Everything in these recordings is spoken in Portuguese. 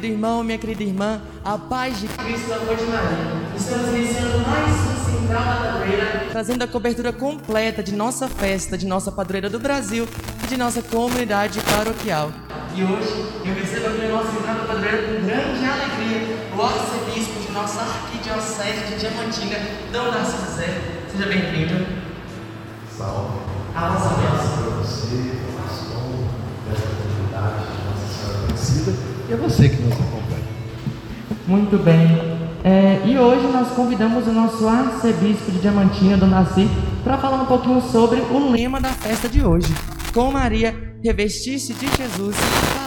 querido irmão, minha querida irmã, a paz de Cristo, amor de Maria. Estamos iniciando mais um Central da Padroeira, trazendo a cobertura completa de nossa festa, de nossa padroeira do Brasil e de nossa comunidade paroquial. E hoje eu recebo aqui no nosso Central da Padroeira com grande alegria o arcebispo de nossa arquidiocese de Diamantina, Dom Narciso José. Seja bem-vindo. Salve. A vossa bênção. para você, para o pastor, dessa comunidade de Nossa Senhora Aparecida e a você que nos acompanha. Muito bem. É, e hoje nós convidamos o nosso arcebispo de Diamantina, do Nasci, para falar um pouquinho sobre o lema da festa de hoje. Com Maria, revestir-se de Jesus,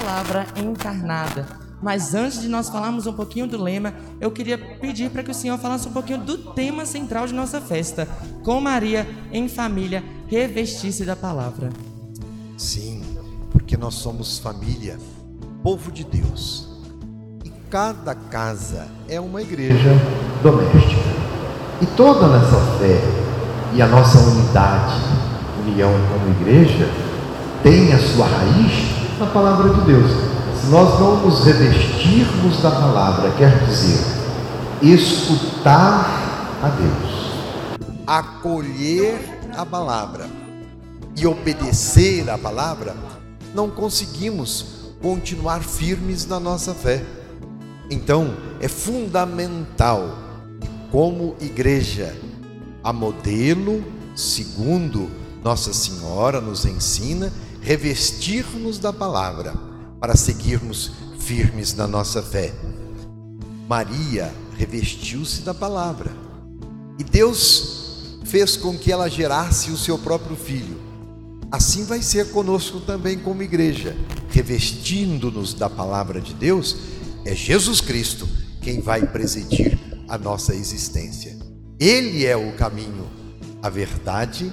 palavra encarnada. Mas antes de nós falarmos um pouquinho do lema, eu queria pedir para que o Senhor falasse um pouquinho do tema central de nossa festa. Com Maria, em família, revestir-se da palavra. Sim, porque nós somos família, povo de Deus. E cada casa é uma igreja doméstica. E toda nessa fé e a nossa unidade, união como igreja, tem a sua raiz na palavra de Deus. Se nós não nos revestirmos da palavra, quer dizer, escutar a Deus, acolher a palavra e obedecer à palavra, não conseguimos continuar firmes na nossa fé. Então, é fundamental, como igreja, a modelo, segundo Nossa Senhora nos ensina, revestir-nos da palavra para seguirmos firmes na nossa fé. Maria revestiu-se da palavra e Deus fez com que ela gerasse o seu próprio filho. Assim vai ser conosco também como igreja, revestindo-nos da palavra de Deus, é Jesus Cristo quem vai presidir a nossa existência. Ele é o caminho, a verdade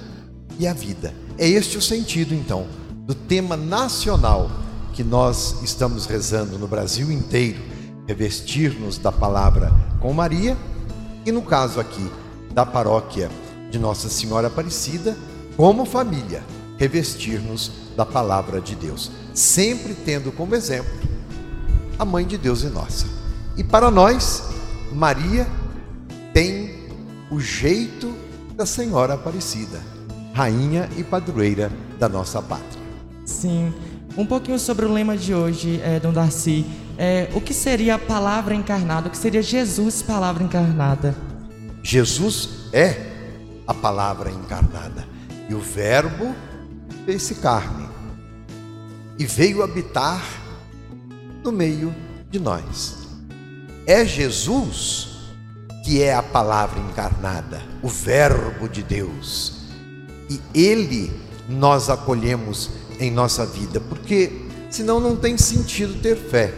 e a vida. É este o sentido, então, do tema nacional que nós estamos rezando no Brasil inteiro, revestir-nos da palavra com Maria, e no caso aqui da paróquia de Nossa Senhora Aparecida, como família, revestir-nos da palavra de Deus, sempre tendo como exemplo a mãe de Deus e nossa. E para nós, Maria tem o jeito da Senhora Aparecida, rainha e padroeira da nossa pátria. Sim. Um pouquinho sobre o lema de hoje, é, Dom Darcy. É, o que seria a palavra encarnada? O que seria Jesus, palavra encarnada? Jesus é a palavra encarnada e o Verbo fez-se carne e veio habitar no meio de nós. É Jesus que é a palavra encarnada, o Verbo de Deus, e Ele nós acolhemos em nossa vida, porque senão não tem sentido ter fé.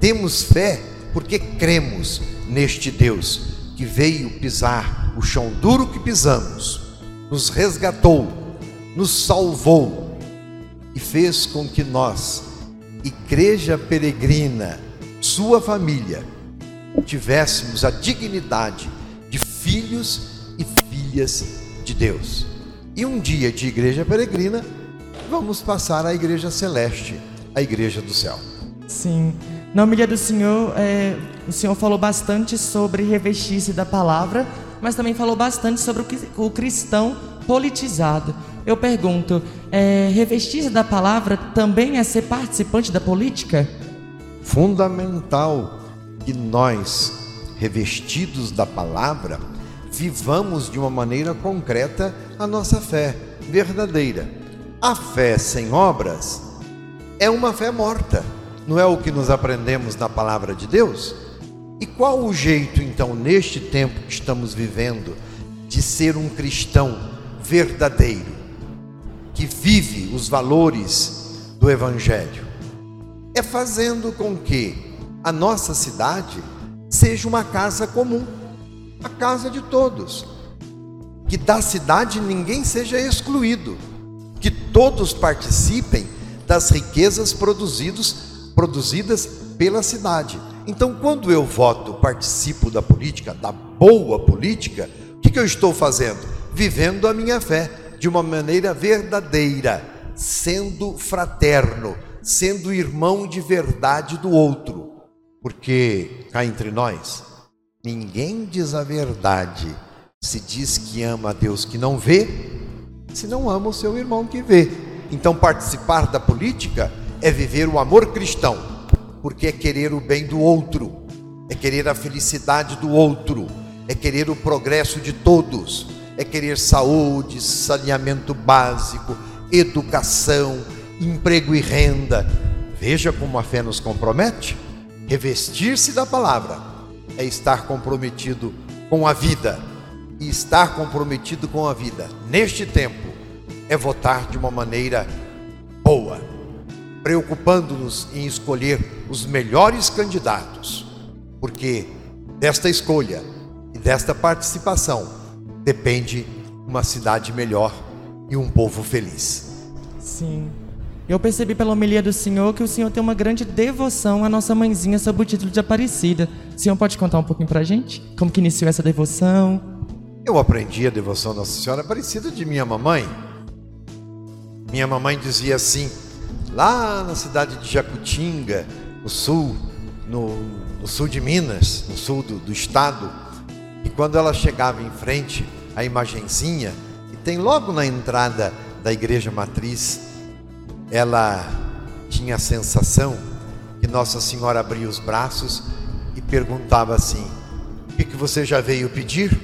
Temos fé porque cremos neste Deus que veio pisar o chão duro que pisamos, nos resgatou, nos salvou e fez com que nós, igreja peregrina, sua família, tivéssemos a dignidade de filhos e filhas de Deus. E um dia de igreja peregrina, vamos passar à igreja celeste, a igreja do céu. Sim. Na humilha do Senhor, é, o Senhor falou bastante sobre revestir-se da palavra, mas também falou bastante sobre o, o cristão politizado. Eu pergunto, é, revestir-se da palavra também é ser participante da política? Fundamental que nós, revestidos da palavra, vivamos de uma maneira concreta a nossa fé verdadeira. A fé sem obras é uma fé morta, não é o que nos aprendemos na palavra de Deus? E qual o jeito, então, neste tempo que estamos vivendo, de ser um cristão verdadeiro, que vive os valores do Evangelho? É fazendo com que a nossa cidade seja uma casa comum, a casa de todos. Que da cidade ninguém seja excluído, que todos participem das riquezas produzidos, produzidas pela cidade. Então, quando eu voto, participo da política, da boa política, o que, que eu estou fazendo? Vivendo a minha fé de uma maneira verdadeira, sendo fraterno, sendo irmão de verdade do outro. Porque cá entre nós, ninguém diz a verdade se diz que ama a Deus que não vê, se não ama o seu irmão que vê. Então, participar da política é viver o amor cristão, porque é querer o bem do outro, é querer a felicidade do outro, é querer o progresso de todos, é querer saúde, saneamento básico, educação, emprego e renda. Veja como a fé nos compromete. Revestir-se da palavra é estar comprometido com a vida. E estar comprometido com a vida neste tempo é votar de uma maneira boa, preocupando-nos em escolher os melhores candidatos, porque desta escolha e desta participação depende uma cidade melhor e um povo feliz. Sim. Eu percebi pela homilia do Senhor que o Senhor tem uma grande devoção à nossa mãezinha sob o título de Aparecida. O Senhor pode contar um pouquinho pra gente? Como que iniciou essa devoção? Eu aprendi a devoção à Nossa Senhora Aparecida de minha mamãe. Minha mamãe dizia assim, lá na cidade de Jacutinga, no sul, no, no sul de Minas, no sul do, do estado, quando ela chegava em frente à imagenzinha, e tem logo na entrada da igreja matriz, ela tinha a sensação que Nossa Senhora abria os braços e perguntava assim: O que, que você já veio pedir?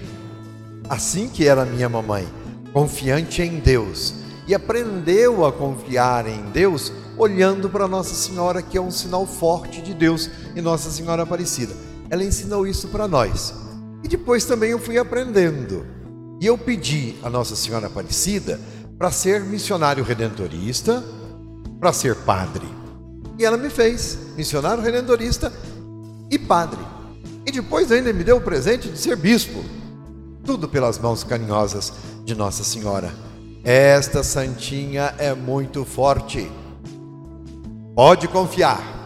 Assim que era minha mamãe, confiante em Deus, e aprendeu a confiar em Deus olhando para Nossa Senhora, que é um sinal forte de Deus e Nossa Senhora Aparecida. Ela ensinou isso para nós. E depois também eu fui aprendendo. E eu pedi a Nossa Senhora Aparecida para ser missionário redentorista, para ser padre. E ela me fez missionário redentorista e padre. E depois ainda me deu o presente de ser bispo. Tudo pelas mãos carinhosas de Nossa Senhora. Esta santinha é muito forte. Pode confiar.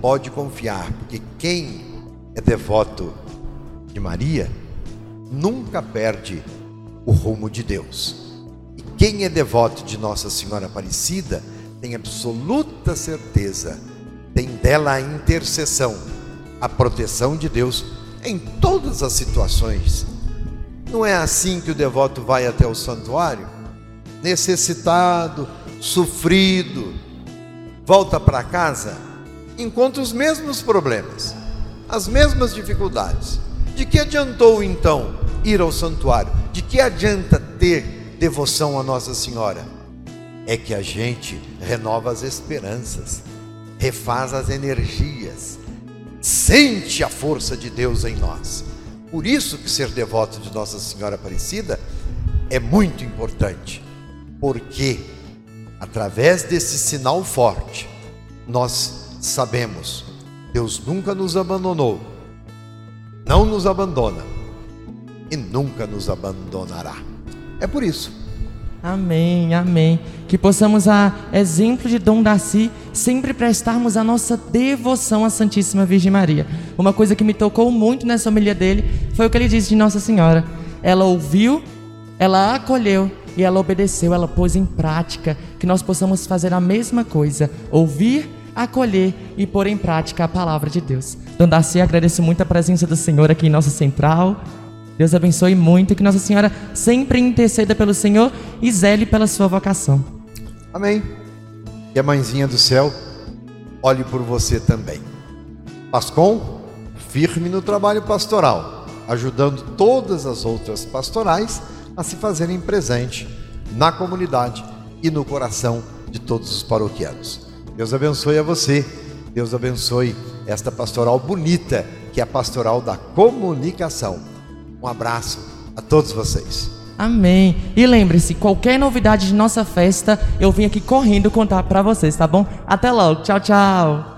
Pode confiar, porque quem é devoto de Maria nunca perde o rumo de Deus. E quem é devoto de Nossa Senhora Aparecida tem absoluta certeza, tem dela a intercessão, a proteção de Deus em todas as situações. Não é assim que o devoto vai até o santuário? Necessitado, sofrido, volta para casa, encontra os mesmos problemas, as mesmas dificuldades. De que adiantou então ir ao santuário? De que adianta ter devoção a Nossa Senhora? É que a gente renova as esperanças, refaz as energias, sente a força de Deus em nós. Por isso que ser devoto de Nossa Senhora Aparecida é muito importante, porque através desse sinal forte, nós sabemos, Deus nunca nos abandonou, não nos abandona e nunca nos abandonará. É por isso Amém, amém. Que possamos, a exemplo de Dom Darcy, sempre prestarmos a nossa devoção à Santíssima Virgem Maria. Uma coisa que me tocou muito nessa homilia dele foi o que ele disse de Nossa Senhora. Ela ouviu, ela acolheu e ela obedeceu, ela pôs em prática. Que nós possamos fazer a mesma coisa: ouvir, acolher e pôr em prática a palavra de Deus. Dom Darcy, agradeço muito a presença do Senhor aqui em nossa central. Deus abençoe muito e que Nossa Senhora sempre interceda pelo Senhor e zele pela sua vocação. Amém. E a mãezinha do céu olhe por você também. Pascom, firme no trabalho pastoral, ajudando todas as outras pastorais a se fazerem presente na comunidade e no coração de todos os paroquianos. Deus abençoe a você. Deus abençoe esta pastoral bonita, que é a pastoral da comunicação. Um abraço a todos vocês. Amém. E lembre-se, qualquer novidade de nossa festa, eu vim aqui correndo contar para vocês, tá bom? Até logo. Tchau, tchau.